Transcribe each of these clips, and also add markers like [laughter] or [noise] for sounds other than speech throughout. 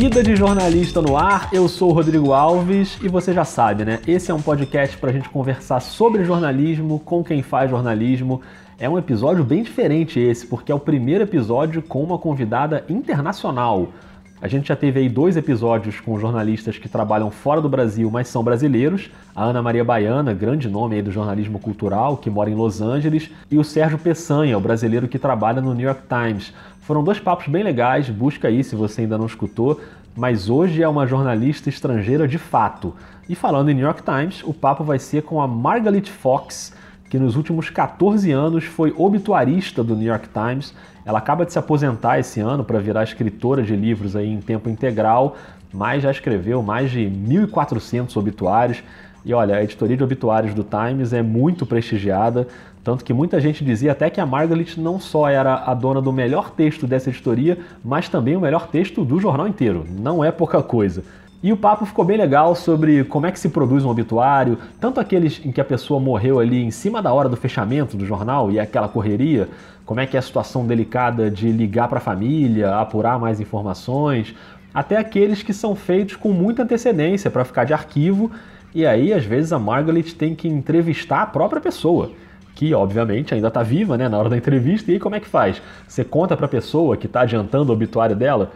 Vida de Jornalista no Ar, eu sou o Rodrigo Alves e você já sabe, né? Esse é um podcast para a gente conversar sobre jornalismo com quem faz jornalismo. É um episódio bem diferente esse, porque é o primeiro episódio com uma convidada internacional. A gente já teve aí dois episódios com jornalistas que trabalham fora do Brasil, mas são brasileiros. A Ana Maria Baiana, grande nome aí do jornalismo cultural, que mora em Los Angeles, e o Sérgio Peçanha, o brasileiro que trabalha no New York Times. Foram dois papos bem legais, busca aí se você ainda não escutou, mas hoje é uma jornalista estrangeira de fato. E falando em New York Times, o papo vai ser com a Margaret Fox, que nos últimos 14 anos foi obituarista do New York Times. Ela acaba de se aposentar esse ano para virar escritora de livros aí em tempo integral, mas já escreveu mais de 1.400 obituários. E olha, a editoria de obituários do Times é muito prestigiada, tanto que muita gente dizia até que a Margaret não só era a dona do melhor texto dessa editoria, mas também o melhor texto do jornal inteiro. Não é pouca coisa. E o papo ficou bem legal sobre como é que se produz um obituário, tanto aqueles em que a pessoa morreu ali em cima da hora do fechamento do jornal e é aquela correria, como é que é a situação delicada de ligar para a família, apurar mais informações, até aqueles que são feitos com muita antecedência para ficar de arquivo, e aí às vezes a Margaret tem que entrevistar a própria pessoa que obviamente ainda está viva né, na hora da entrevista, e aí como é que faz? Você conta para a pessoa que está adiantando o obituário dela?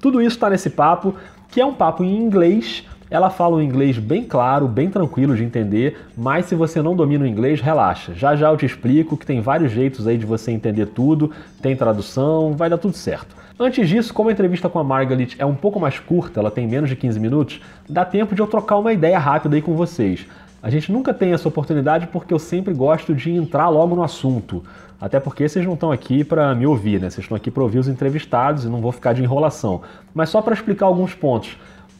Tudo isso está nesse papo, que é um papo em inglês. Ela fala um inglês bem claro, bem tranquilo de entender, mas se você não domina o inglês, relaxa. Já já eu te explico que tem vários jeitos aí de você entender tudo, tem tradução, vai dar tudo certo. Antes disso, como a entrevista com a Margaret é um pouco mais curta, ela tem menos de 15 minutos, dá tempo de eu trocar uma ideia rápida aí com vocês. A gente nunca tem essa oportunidade porque eu sempre gosto de entrar logo no assunto. Até porque vocês não estão aqui para me ouvir, né? Vocês estão aqui para ouvir os entrevistados e não vou ficar de enrolação. Mas só para explicar alguns pontos.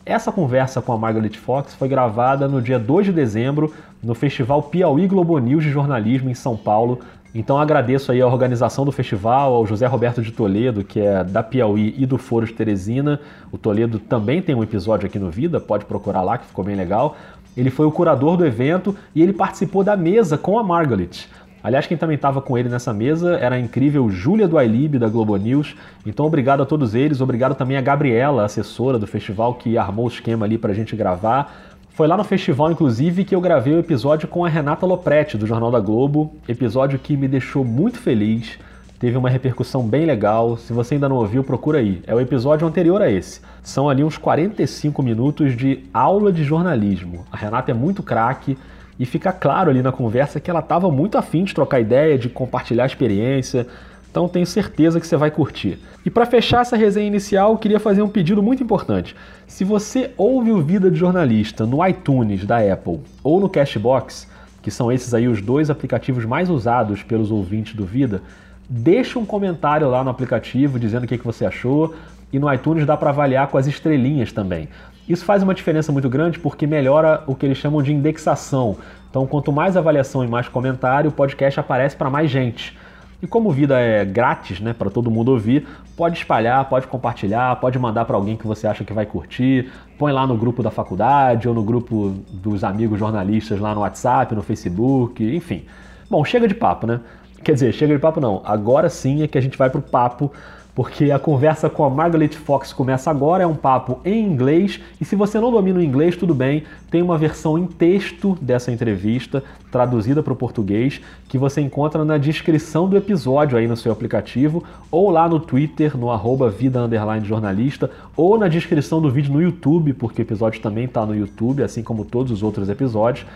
Essa conversa com a Margaret Fox foi gravada no dia 2 de dezembro no Festival Piauí Globo News de Jornalismo em São Paulo. Então agradeço aí a organização do festival, ao José Roberto de Toledo, que é da Piauí e do Foro de Teresina. O Toledo também tem um episódio aqui no Vida, pode procurar lá que ficou bem legal. Ele foi o curador do evento e ele participou da mesa com a Margaret. Aliás, quem também estava com ele nessa mesa era a incrível Júlia do iLib da Globo News. Então, obrigado a todos eles. Obrigado também a Gabriela, assessora do festival, que armou o esquema ali para a gente gravar. Foi lá no festival, inclusive, que eu gravei o episódio com a Renata Lopretti, do Jornal da Globo. Episódio que me deixou muito feliz teve uma repercussão bem legal. Se você ainda não ouviu, procura aí. É o episódio anterior a esse. São ali uns 45 minutos de aula de jornalismo. A Renata é muito craque e fica claro ali na conversa que ela estava muito afim de trocar ideia, de compartilhar experiência. Então tenho certeza que você vai curtir. E para fechar essa resenha inicial, queria fazer um pedido muito importante. Se você ouve o Vida de Jornalista no iTunes da Apple ou no Cashbox, que são esses aí os dois aplicativos mais usados pelos ouvintes do Vida, deixa um comentário lá no aplicativo dizendo o que, que você achou e no iTunes dá para avaliar com as estrelinhas também. Isso faz uma diferença muito grande porque melhora o que eles chamam de indexação. Então, quanto mais avaliação e mais comentário, o podcast aparece para mais gente. E como vida é grátis, né, para todo mundo ouvir, pode espalhar, pode compartilhar, pode mandar para alguém que você acha que vai curtir, põe lá no grupo da faculdade ou no grupo dos amigos jornalistas lá no WhatsApp, no Facebook, enfim. Bom, chega de papo, né? Quer dizer, chega de papo não. Agora sim é que a gente vai pro papo, porque a conversa com a Margaret Fox começa agora, é um papo em inglês, e se você não domina o inglês, tudo bem, tem uma versão em texto dessa entrevista, traduzida para o português, que você encontra na descrição do episódio aí no seu aplicativo, ou lá no Twitter, no arroba vida jornalista, ou na descrição do vídeo no YouTube, porque o episódio também está no YouTube, assim como todos os outros episódios.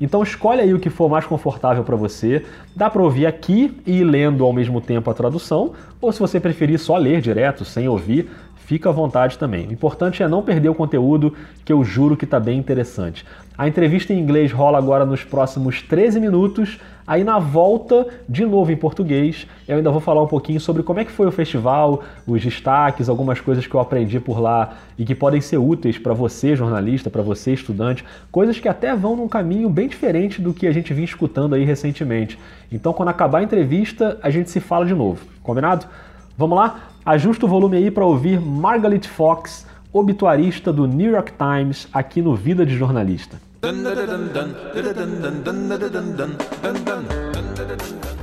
Então escolhe aí o que for mais confortável para você. Dá para ouvir aqui e lendo ao mesmo tempo a tradução, ou se você preferir só ler direto, sem ouvir, fica à vontade também. O importante é não perder o conteúdo, que eu juro que está bem interessante. A entrevista em inglês rola agora nos próximos 13 minutos Aí na volta, de novo em português, eu ainda vou falar um pouquinho sobre como é que foi o festival, os destaques, algumas coisas que eu aprendi por lá e que podem ser úteis para você, jornalista, para você, estudante, coisas que até vão num caminho bem diferente do que a gente vinha escutando aí recentemente. Então, quando acabar a entrevista, a gente se fala de novo. Combinado? Vamos lá? Ajusta o volume aí para ouvir Margaret Fox, obituarista do New York Times, aqui no Vida de Jornalista.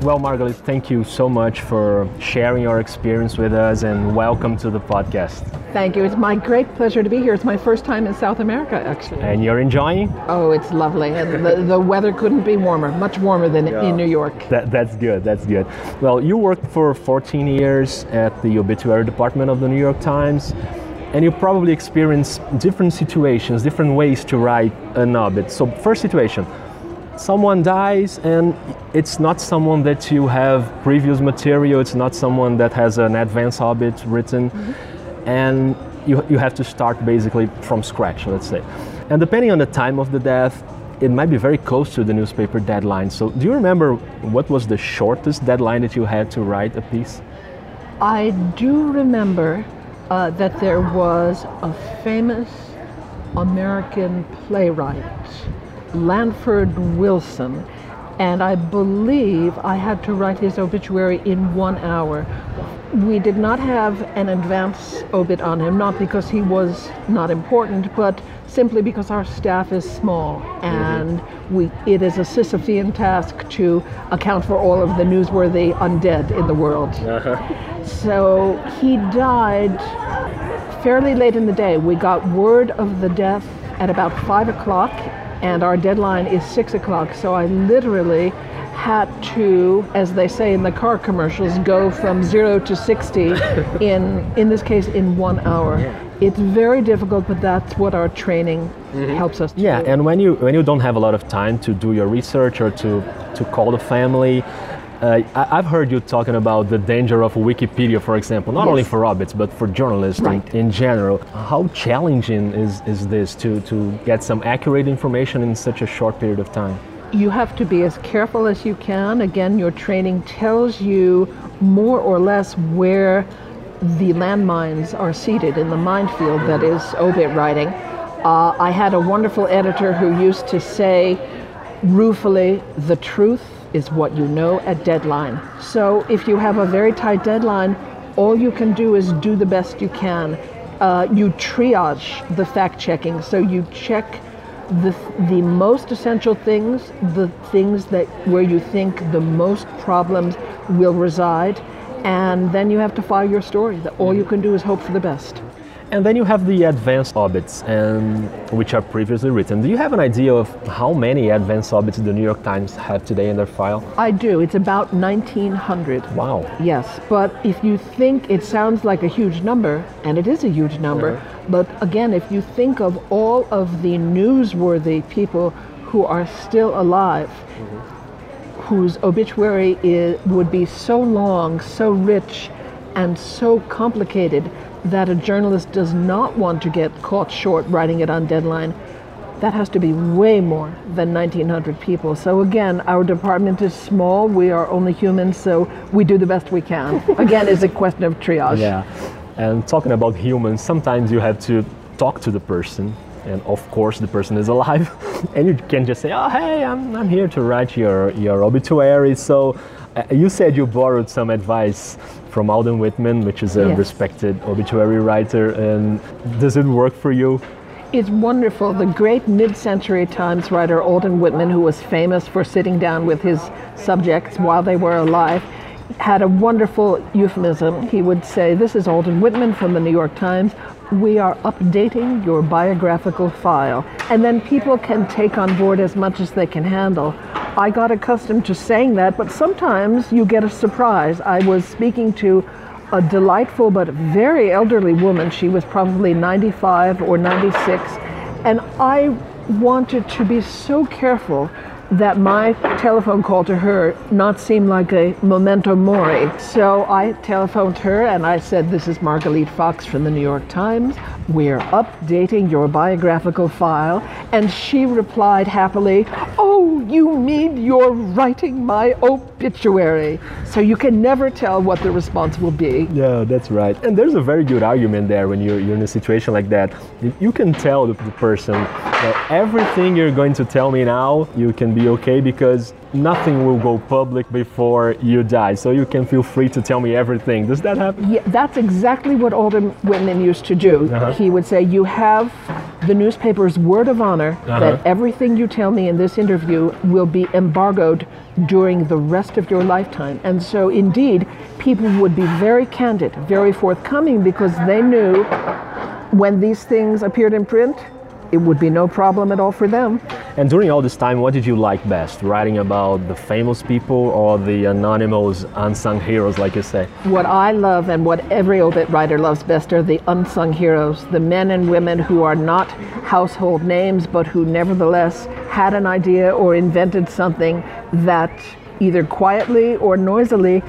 Well, Margaret, thank you so much for sharing your experience with us and welcome to the podcast. Thank you. It's my great pleasure to be here. It's my first time in South America, actually. And you're enjoying? Oh, it's lovely. And the, the weather couldn't be warmer, much warmer than yeah. in New York. That, that's good. That's good. Well, you worked for 14 years at the obituary department of the New York Times and you probably experienced different situations, different ways to write an obit. So, first situation someone dies and it's not someone that you have previous material, it's not someone that has an advance obit written, mm-hmm. and you, you have to start basically from scratch, let's say. And depending on the time of the death, it might be very close to the newspaper deadline. So, do you remember what was the shortest deadline that you had to write a piece? I do remember uh, that there was a famous American playwright, Lanford Wilson, and I believe I had to write his obituary in one hour. We did not have an advance obit on him, not because he was not important, but simply because our staff is small and we, it is a Sisyphean task to account for all of the newsworthy undead in the world. Uh-huh. So he died fairly late in the day. We got word of the death at about five o'clock, and our deadline is six o'clock. So I literally had to, as they say in the car commercials, go from zero to 60 [laughs] in, in this case, in one hour. It's very difficult, but that's what our training mm-hmm. helps us yeah, do. and when you, when you don't have a lot of time to do your research or to, to call the family, uh, I, have heard you talking about the danger of Wikipedia, for example, not yes. only for obits, but for journalists right. in, in, general. How challenging is, is this to, to get some accurate information in such a short period of time? You have to be as careful as you can. Again, your training tells you more or less where the landmines are seated in the minefield that is obit writing. Uh, I had a wonderful editor who used to say ruefully, the truth is what you know at deadline. So if you have a very tight deadline, all you can do is do the best you can. Uh, you triage the fact checking, so you check the the most essential things, the things that where you think the most problems will reside, and then you have to file your story. All you can do is hope for the best. And then you have the advanced obits, and which are previously written. Do you have an idea of how many advanced obits the New York Times have today in their file? I do. It's about 1,900. Wow. Yes, but if you think it sounds like a huge number, and it is a huge number, uh-huh. but again, if you think of all of the newsworthy people who are still alive, mm-hmm. whose obituary is, would be so long, so rich, and so complicated that a journalist does not want to get caught short writing it on deadline, that has to be way more than 1,900 people. So again, our department is small. We are only humans, so we do the best we can. [laughs] again, it's a question of triage. Yeah, and talking about humans, sometimes you have to talk to the person, and of course the person is alive, [laughs] and you can just say, "Oh, hey, I'm, I'm here to write your your obituary." So uh, you said you borrowed some advice from Alden Whitman, which is a yes. respected obituary writer. And does it work for you? It's wonderful. The great mid century Times writer Alden Whitman, who was famous for sitting down with his subjects while they were alive, had a wonderful euphemism. He would say, This is Alden Whitman from the New York Times. We are updating your biographical file. And then people can take on board as much as they can handle. I got accustomed to saying that, but sometimes you get a surprise. I was speaking to a delightful but very elderly woman. She was probably 95 or 96, and I wanted to be so careful that my telephone call to her not seem like a memento mori. So I telephoned her and I said, This is Margalit Fox from the New York Times. We're updating your biographical file. And she replied happily, Oh, you mean you're writing my obituary? So you can never tell what the response will be. Yeah, that's right. And there's a very good argument there when you're, you're in a situation like that. You can tell the, the person that everything you're going to tell me now, you can be okay because nothing will go public before you die. So you can feel free to tell me everything. Does that happen? Yeah, that's exactly what Alden women used to do. Uh-huh. He would say, You have the newspaper's word of honor uh-huh. that everything you tell me in this interview will be embargoed during the rest of your lifetime. And so, indeed, people would be very candid, very forthcoming because they knew when these things appeared in print, it would be no problem at all for them. And during all this time, what did you like best? Writing about the famous people or the anonymous, unsung heroes, like you say? What I love and what every obit writer loves best are the unsung heroes, the men and women who are not household names, but who nevertheless had an idea or invented something that either quietly or noisily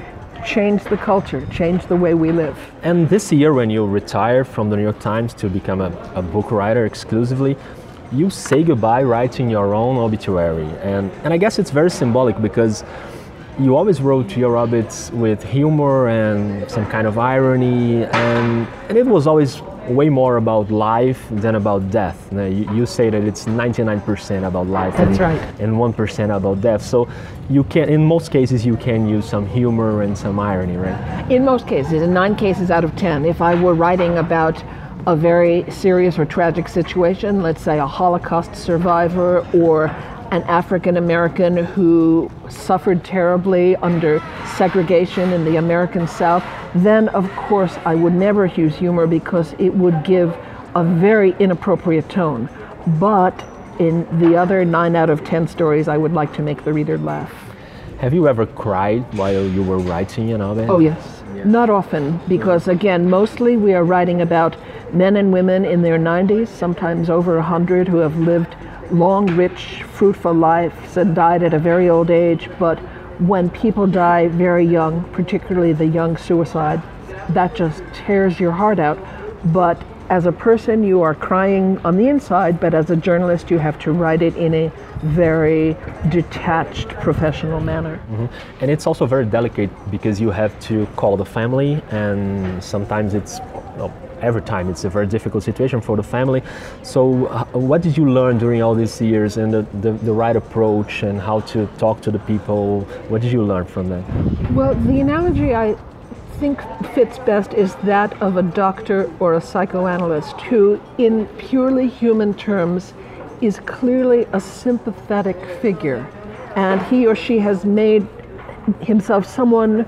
changed the culture, change the way we live. And this year, when you retire from the New York Times to become a, a book writer exclusively, you say goodbye writing your own obituary. And, and I guess it's very symbolic because you always wrote your obits with humor and some kind of irony, and, and it was always way more about life than about death. Now, you, you, say that it's 99% about life That's and, right. and 1% about death. So you can, in most cases, you can use some humor and some irony, right? In most cases, in nine cases out of 10, if I were writing about a very serious or tragic situation, let's say a Holocaust survivor or an African American who suffered terribly under segregation in the American South, then of course I would never use humor because it would give a very inappropriate tone. But in the other nine out of ten stories, I would like to make the reader laugh. Have you ever cried while you were writing an obit? Oh, yes. Yeah. Not often, because again, mostly we are writing about men and women in their 90s, sometimes over 100, who have lived long, rich, fruitful lives and died at a very old age. But when people die very young, particularly the young suicide, that just tears your heart out. But as a person, you are crying on the inside, but as a journalist, you have to write it in a very detached, professional manner. Mm-hmm. And it's also very delicate because you have to call the family, and sometimes it's every time it's a very difficult situation for the family. So, uh, what did you learn during all these years and the, the, the, right approach and how to talk to the people? What did you learn from that? Well, the analogy I think fits best is that of a doctor or a psychoanalyst who, in purely human terms, is clearly a sympathetic figure. And he or she has made himself someone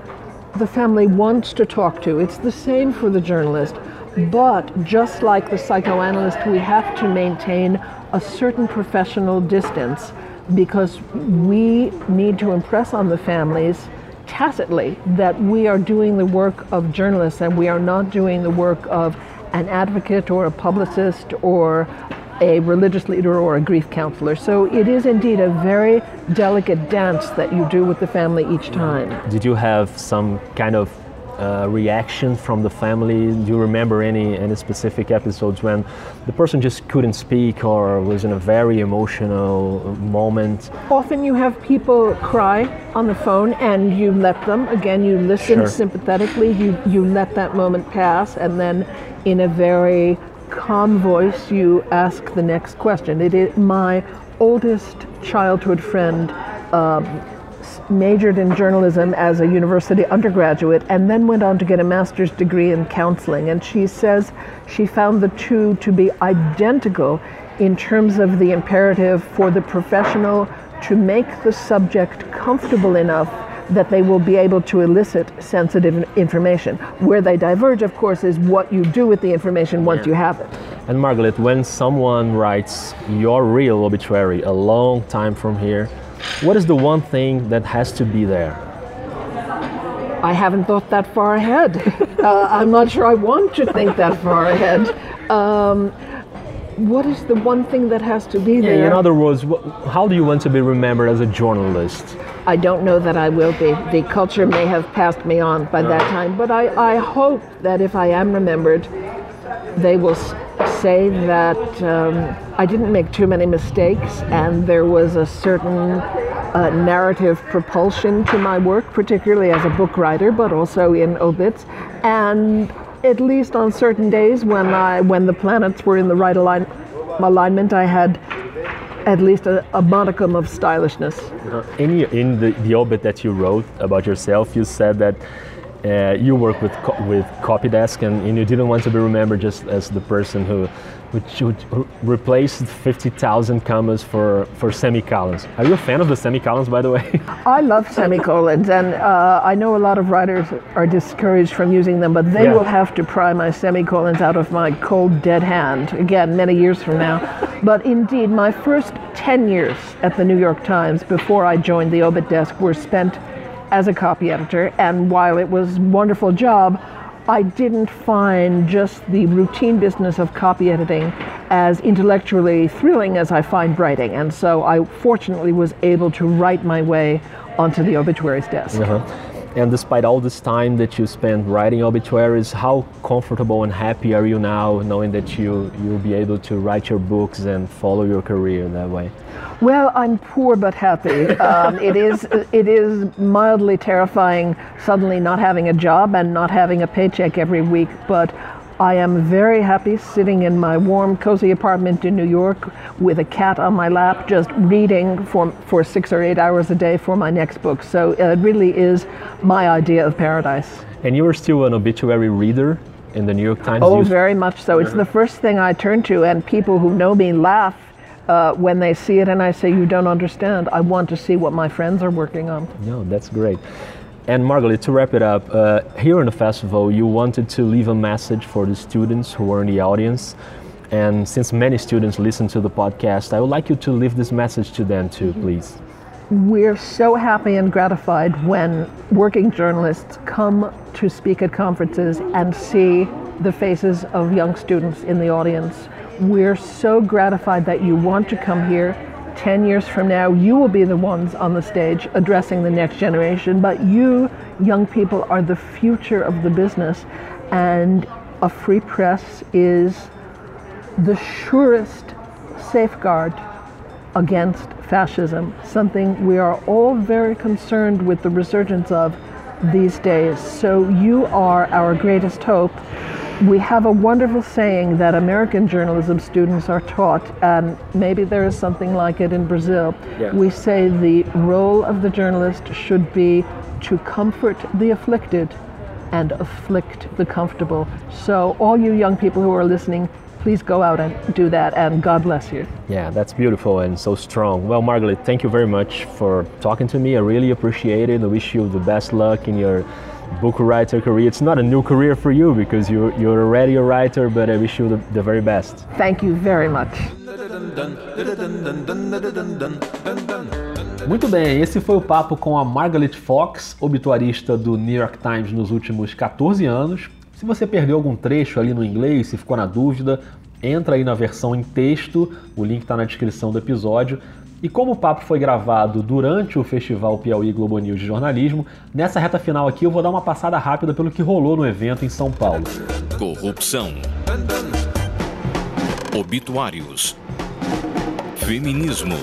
the family wants to talk to. It's the same for the journalist. But just like the psychoanalyst, we have to maintain a certain professional distance because we need to impress on the families tacitly that we are doing the work of journalists and we are not doing the work of an advocate or a publicist or a religious leader or a grief counselor. So it is indeed a very delicate dance that you do with the family each time. Did you have some kind of uh, reaction from the family? Do you remember any any specific episodes when the person just couldn't speak or was in a very emotional moment? Often you have people cry on the phone and you let them. Again, you listen sure. sympathetically. You you let that moment pass, and then in a very calm voice you ask the next question. It is my oldest childhood friend. Um, majored in journalism as a university undergraduate and then went on to get a master's degree in counseling. And she says she found the two to be identical in terms of the imperative for the professional to make the subject comfortable enough that they will be able to elicit sensitive information. Where they diverge, of course, is what you do with the information once yeah. you have it. And Margaret, when someone writes your real obituary a long time from here, what is the one thing that has to be there? I haven't thought that far ahead. [laughs] uh, I'm not sure I want to think that far ahead. Um, what is the one thing that has to be there? Yeah, in other words, how do you want to be remembered as a journalist? I don't know that I will be. The culture may have passed me on by that time, but I, I hope that if I am remembered, they will say that um, I didn't make too many mistakes and there was a certain uh, narrative propulsion to my work, particularly as a book writer, but also in obits. And at least on certain days when I when the planets were in the right align, alignment, I had at least a, a modicum of stylishness. In, in the, the obit that you wrote about yourself, you said that uh, you work with co- with Copydesk, and, and, you didn't want to be remembered just as the person who which would replace 50,000 commas for, for semicolons. Are you a fan of the semicolons, by the way? [laughs] I love semicolons, and uh, I know a lot of writers are discouraged from using them, but they Yeah. will have to pry my semicolons out of my cold, dead hand again many years from now. but indeed, my first 10 years at the New York Times before I joined the Obit desk were spent as a copy editor, and while it was a wonderful job, I didn't find just the routine business of copy editing as intellectually thrilling as I find writing. And so I fortunately was able to write my way onto the obituaries desk. Uh-huh. And despite all this time that you spent writing obituaries, how comfortable and happy are you now knowing that you, you'll be able to write your books and follow your career that way? Well, I'm poor but happy. Um, it is it is mildly terrifying suddenly not having a job and not having a paycheck every week, but I am very happy sitting in my warm, cozy apartment in New York with a cat on my lap, just reading for, for six or eight hours a day for my next book. So uh, it really is my idea of paradise. And you are still an obituary reader in the New York Times? Oh, very much so. It's the first thing I turn to, and people who know me laugh uh, when they see it, and I say, You don't understand. I want to see what my friends are working on. No, that's great. And Margaret, to wrap it up, uh, here in the festival, you wanted to leave a message for the students who were in the audience. And since many students listen to the podcast, I would like you to leave this message to them too, please. We're so happy and gratified when working journalists come to speak at conferences and see the faces of young students in the audience. We're so gratified that you want to come here. 10 years from now, you will be the ones on the stage addressing the next generation, but you, young people, are the future of the business. And a free press is the surest safeguard against fascism, something we are all very concerned with the resurgence of these days. So you are our greatest hope. We have a wonderful saying that American journalism students are taught, and maybe there is something like it in Brazil. Yeah. We say the role of the journalist should be to comfort the afflicted and afflict the comfortable. So, all you young people who are listening, please go out and do that, and God bless you. Yeah, that's beautiful and so strong. Well, Margaret, thank you very much for talking to me. I really appreciate it. I wish you the best luck in your book writer career. It's not a new career for you because you're, you're already a writer, but I wish you the, the very best. Thank you very much. Muito bem, esse foi o papo com a Margaret Fox, obituarista do New York Times nos últimos 14 anos. Se você perdeu algum trecho ali no inglês, se ficou na dúvida, entra aí na versão em texto, o link está na descrição do episódio. E como o papo foi gravado durante o Festival Piauí Globo News de Jornalismo, nessa reta final aqui eu vou dar uma passada rápida pelo que rolou no evento em São Paulo. Corrupção. Obituários. Feminismo.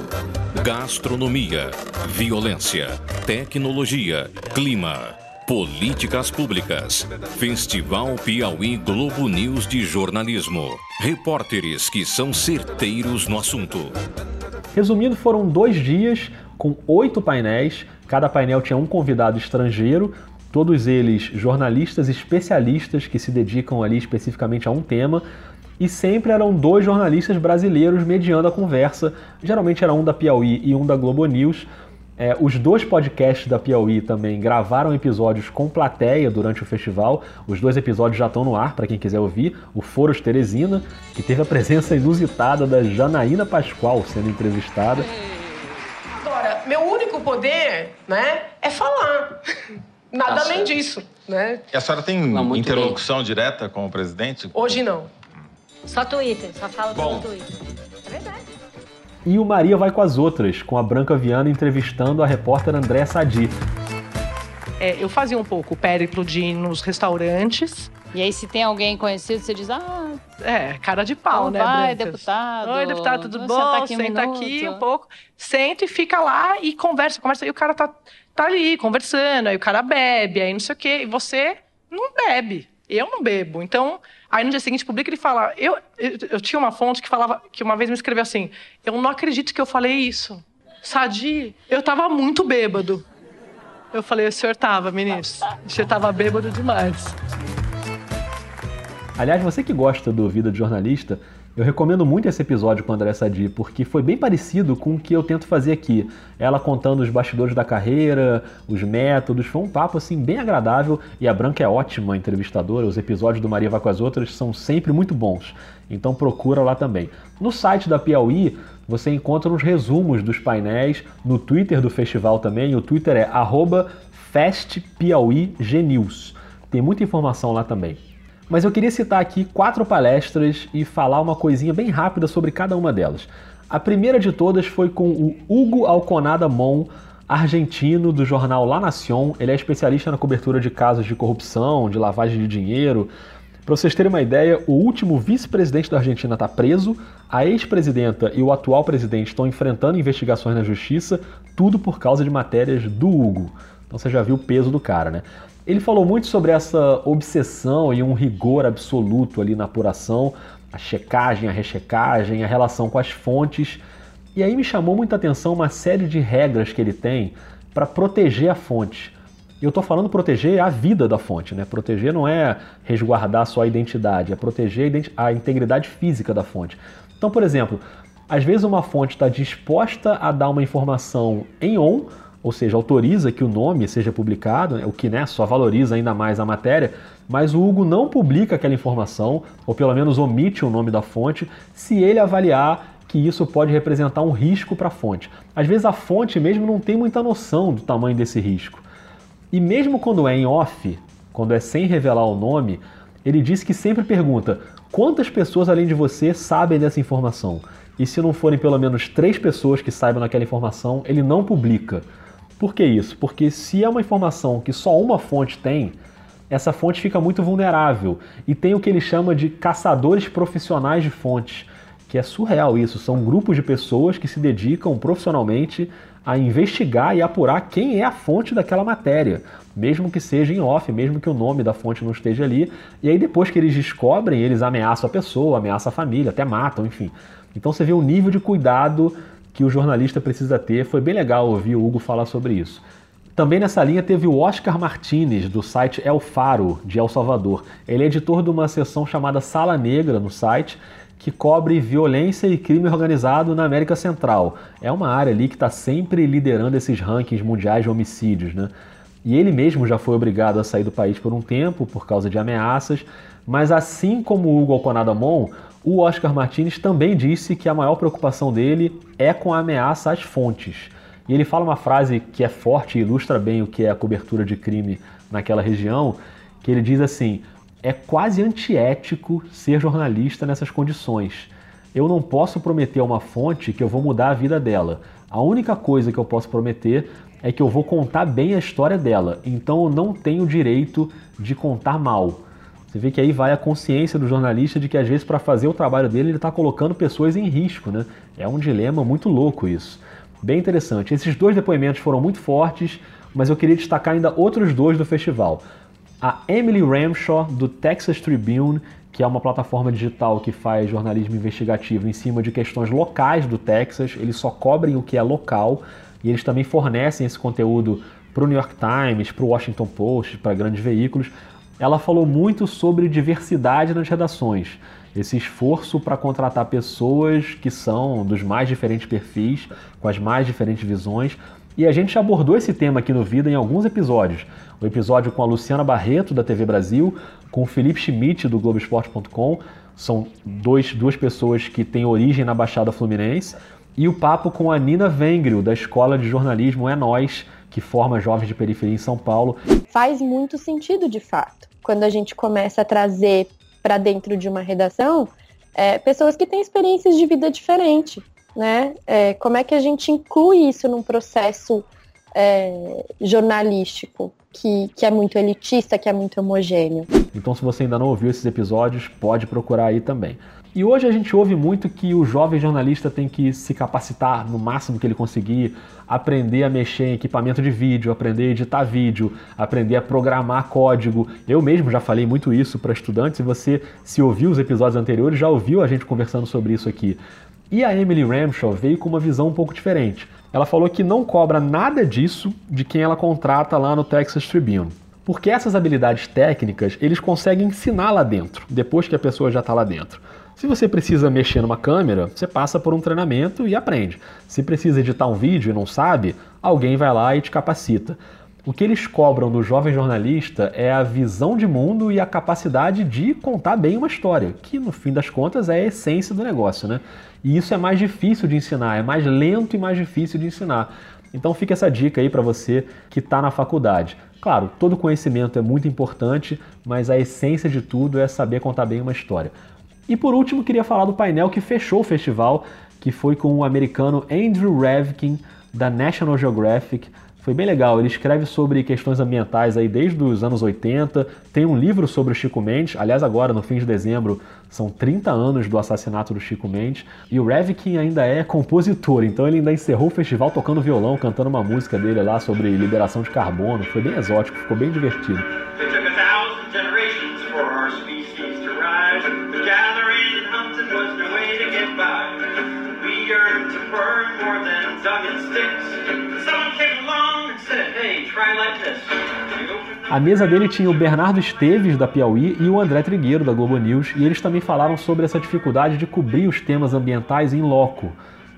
Gastronomia. Violência. Tecnologia. Clima. Políticas públicas. Festival Piauí Globo News de Jornalismo. Repórteres que são certeiros no assunto. Resumindo, foram dois dias com oito painéis. Cada painel tinha um convidado estrangeiro, todos eles jornalistas especialistas que se dedicam ali especificamente a um tema. E sempre eram dois jornalistas brasileiros mediando a conversa. Geralmente era um da Piauí e um da Globo News. É, os dois podcasts da Piauí também gravaram episódios com plateia durante o festival. Os dois episódios já estão no ar para quem quiser ouvir. O Foros Teresina, que teve a presença inusitada da Janaína Pascoal sendo entrevistada. Agora, meu único poder, né, é falar. Nada Tá além disso, né? E a senhora tem Não, interlocução direta com o presidente? Hoje não. Só Twitter, só fala Bom. pelo Twitter. E o Maria vai com as outras, com a Branca Viana entrevistando a repórter André Sadi. É, eu fazia um pouco o périplo de ir nos restaurantes. E aí, se tem alguém conhecido, você diz, ah, É, cara de pau, né, vai, Brancas? deputado? Oi, deputado, tudo bom? sentar aqui um Senta aqui um pouco. Senta e fica lá e conversa, conversa. E o cara tá, tá ali conversando, aí o cara bebe, aí não sei o quê. E você não bebe. Eu não bebo. Então, aí no dia seguinte publica ele fala. Eu, eu, eu tinha uma fonte que falava, que uma vez me escreveu assim: Eu não acredito que eu falei isso. Sadi, eu tava muito bêbado. Eu falei, o senhor tava, ministro. O senhor tava bêbado demais. Aliás, você que gosta do Vida de Jornalista, Eu recomendo muito esse episódio com a André Sadi, porque foi bem parecido com o que eu tento fazer aqui. Ela contando os bastidores da carreira, os métodos, foi um papo assim bem agradável e a Branca é ótima entrevistadora, os episódios do Maria Vai com as Outras são sempre muito bons. Então procura lá também. No site da Piauí, você encontra os resumos dos painéis, no Twitter do festival também, o Twitter é festpiauígnews. Tem muita informação lá também. Mas eu queria citar aqui quatro palestras e falar uma coisinha bem rápida sobre cada uma delas. A primeira de todas foi com o Hugo Alconada Mon, argentino do jornal La Nación. Ele é especialista na cobertura de casos de corrupção, de lavagem de dinheiro. Para vocês terem uma ideia, o último vice-presidente da Argentina está preso, a ex-presidenta e o atual presidente estão enfrentando investigações na justiça, tudo por causa de matérias do Hugo. Então você já viu o peso do cara, né? Ele falou muito sobre essa obsessão e um rigor absoluto ali na apuração, a checagem, a rechecagem, a relação com as fontes. E aí me chamou muita atenção uma série de regras que ele tem para proteger a fonte. Eu estou falando proteger a vida da fonte, né? Proteger não é resguardar só a identidade, é proteger a integridade física da fonte. Então, por exemplo, às vezes uma fonte está disposta a dar uma informação em on, ou seja, autoriza que o nome seja publicado, o que né, só valoriza ainda mais a matéria, mas o Hugo não publica aquela informação, ou pelo menos omite o nome da fonte, se ele avaliar que isso pode representar um risco para a fonte. Às vezes a fonte mesmo não tem muita noção do tamanho desse risco. E mesmo quando é em off, quando é sem revelar o nome, ele diz que sempre pergunta quantas pessoas além de você sabem dessa informação. E se não forem pelo menos três pessoas que saibam daquela informação, ele não publica. Por que isso? Porque se é uma informação que só uma fonte tem, essa fonte fica muito vulnerável e tem o que ele chama de caçadores profissionais de fontes, que é surreal isso. São grupos de pessoas que se dedicam profissionalmente a investigar e apurar quem é a fonte daquela matéria, mesmo que seja em off, mesmo que o nome da fonte não esteja ali. E aí depois que eles descobrem, eles ameaçam a pessoa, ameaçam a família, até matam, enfim. Então você vê o nível de cuidado que o jornalista precisa ter. Foi bem legal ouvir o Hugo falar sobre isso. Também nessa linha teve o Oscar Martinez, do site El Faro, de El Salvador. Ele é editor de uma seção chamada Sala Negra no site, que cobre violência e crime organizado na América Central. É uma área ali que está sempre liderando esses rankings mundiais de homicídios, né? E ele mesmo já foi obrigado a sair do país por um tempo por causa de ameaças, mas assim como o Hugo Alconadamon, o Oscar Martinez também disse que a maior preocupação dele é com a ameaça às fontes. E ele fala uma frase que é forte e ilustra bem o que é a cobertura de crime naquela região, que ele diz assim: "É quase antiético ser jornalista nessas condições. Eu não posso prometer a uma fonte que eu vou mudar a vida dela. A única coisa que eu posso prometer é que eu vou contar bem a história dela. Então eu não tenho direito de contar mal." Você vê que aí vai a consciência do jornalista de que às vezes para fazer o trabalho dele ele está colocando pessoas em risco, né? É um dilema muito louco isso. Bem interessante. Esses dois depoimentos foram muito fortes, mas eu queria destacar ainda outros dois do festival. A Emily Ramshaw, do Texas Tribune, que é uma plataforma digital que faz jornalismo investigativo em cima de questões locais do Texas. Eles só cobrem o que é local e eles também fornecem esse conteúdo para o New York Times, para o Washington Post, para grandes veículos ela falou muito sobre diversidade nas redações, esse esforço para contratar pessoas que são dos mais diferentes perfis, com as mais diferentes visões. E a gente abordou esse tema aqui no Vida em alguns episódios. O episódio com a Luciana Barreto, da TV Brasil, com o Felipe Schmidt, do Globoesporte.com. São dois, duas pessoas que têm origem na Baixada Fluminense. E o papo com a Nina Vengrio, da Escola de Jornalismo É Nós, que forma jovens de periferia em São Paulo. Faz muito sentido, de fato quando a gente começa a trazer para dentro de uma redação é, pessoas que têm experiências de vida diferente, né? É, como é que a gente inclui isso num processo é, jornalístico que, que é muito elitista, que é muito homogêneo? Então, se você ainda não ouviu esses episódios, pode procurar aí também. E hoje a gente ouve muito que o jovem jornalista tem que se capacitar no máximo que ele conseguir, aprender a mexer em equipamento de vídeo, aprender a editar vídeo, aprender a programar código. Eu mesmo já falei muito isso para estudantes e você, se ouviu os episódios anteriores, já ouviu a gente conversando sobre isso aqui. E a Emily Ramshaw veio com uma visão um pouco diferente. Ela falou que não cobra nada disso de quem ela contrata lá no Texas Tribune. Porque essas habilidades técnicas eles conseguem ensinar lá dentro, depois que a pessoa já está lá dentro. Se você precisa mexer numa câmera, você passa por um treinamento e aprende. Se precisa editar um vídeo e não sabe, alguém vai lá e te capacita. O que eles cobram do jovem jornalista é a visão de mundo e a capacidade de contar bem uma história, que no fim das contas é a essência do negócio, né? E isso é mais difícil de ensinar, é mais lento e mais difícil de ensinar. Então fica essa dica aí para você que está na faculdade. Claro, todo conhecimento é muito importante, mas a essência de tudo é saber contar bem uma história. E por último, queria falar do painel que fechou o festival, que foi com o americano Andrew Revkin, da National Geographic. Foi bem legal, ele escreve sobre questões ambientais aí desde os anos 80, tem um livro sobre o Chico Mendes, aliás agora no fim de dezembro são 30 anos do assassinato do Chico Mendes, e o Revkin ainda é compositor, então ele ainda encerrou o festival tocando violão, cantando uma música dele lá sobre liberação de carbono, foi bem exótico, ficou bem divertido. A mesa dele tinha o Bernardo Esteves, da Piauí, e o André Trigueiro, da Globo News, e eles também falaram sobre essa dificuldade de cobrir os temas ambientais em loco,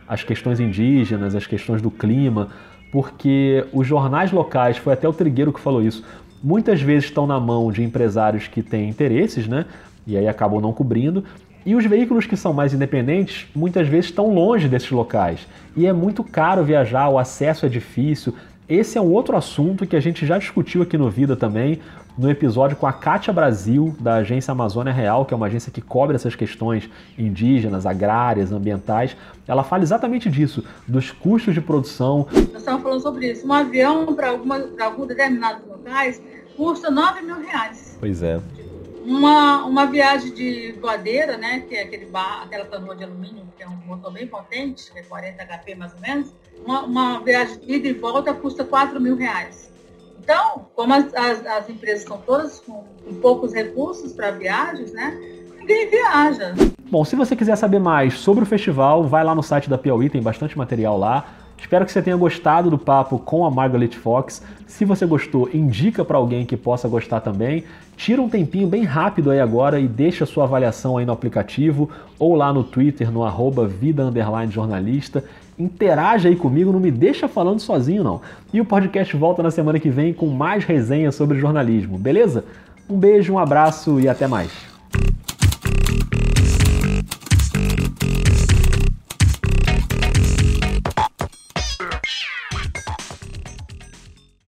as questões indígenas, as questões do clima, porque os jornais locais, foi até o Trigueiro que falou isso, muitas vezes estão na mão de empresários que têm interesses, né? E aí acabam não cobrindo, e os veículos que são mais independentes muitas vezes estão longe desses locais. E é muito caro viajar, o acesso é difícil. Esse é um outro assunto que a gente já discutiu aqui no Vida também, no episódio com a Cátia Brasil, da agência Amazônia Real, que é uma agência que cobre essas questões indígenas, agrárias, ambientais. Ela fala exatamente disso, dos custos de produção. Nós estamos falando sobre isso. Um avião para alguns determinados locais custa 9 mil reais. Pois é uma, uma viagem de voadeira, né, que é aquele bar, aquela canoa de alumínio, que é um motor bem potente, que é 40 HP mais ou menos, uma, uma viagem de ida e volta custa 4 mil reais. Então, como as, as, as empresas são todas com, com poucos recursos para viagens, né, ninguém viaja. Bom, se você quiser saber mais sobre o festival, vai lá no site da Piauí, tem bastante material lá. Espero que você tenha gostado do papo com a Margaret Fox. Se você gostou, indica para alguém que possa gostar também. Tira um tempinho bem rápido aí agora e deixa sua avaliação aí no aplicativo ou lá no Twitter no arroba vida jornalista. Interaja aí comigo, não me deixa falando sozinho não. E o podcast volta na semana que vem com mais resenhas sobre jornalismo, beleza? Um beijo, um abraço e até mais.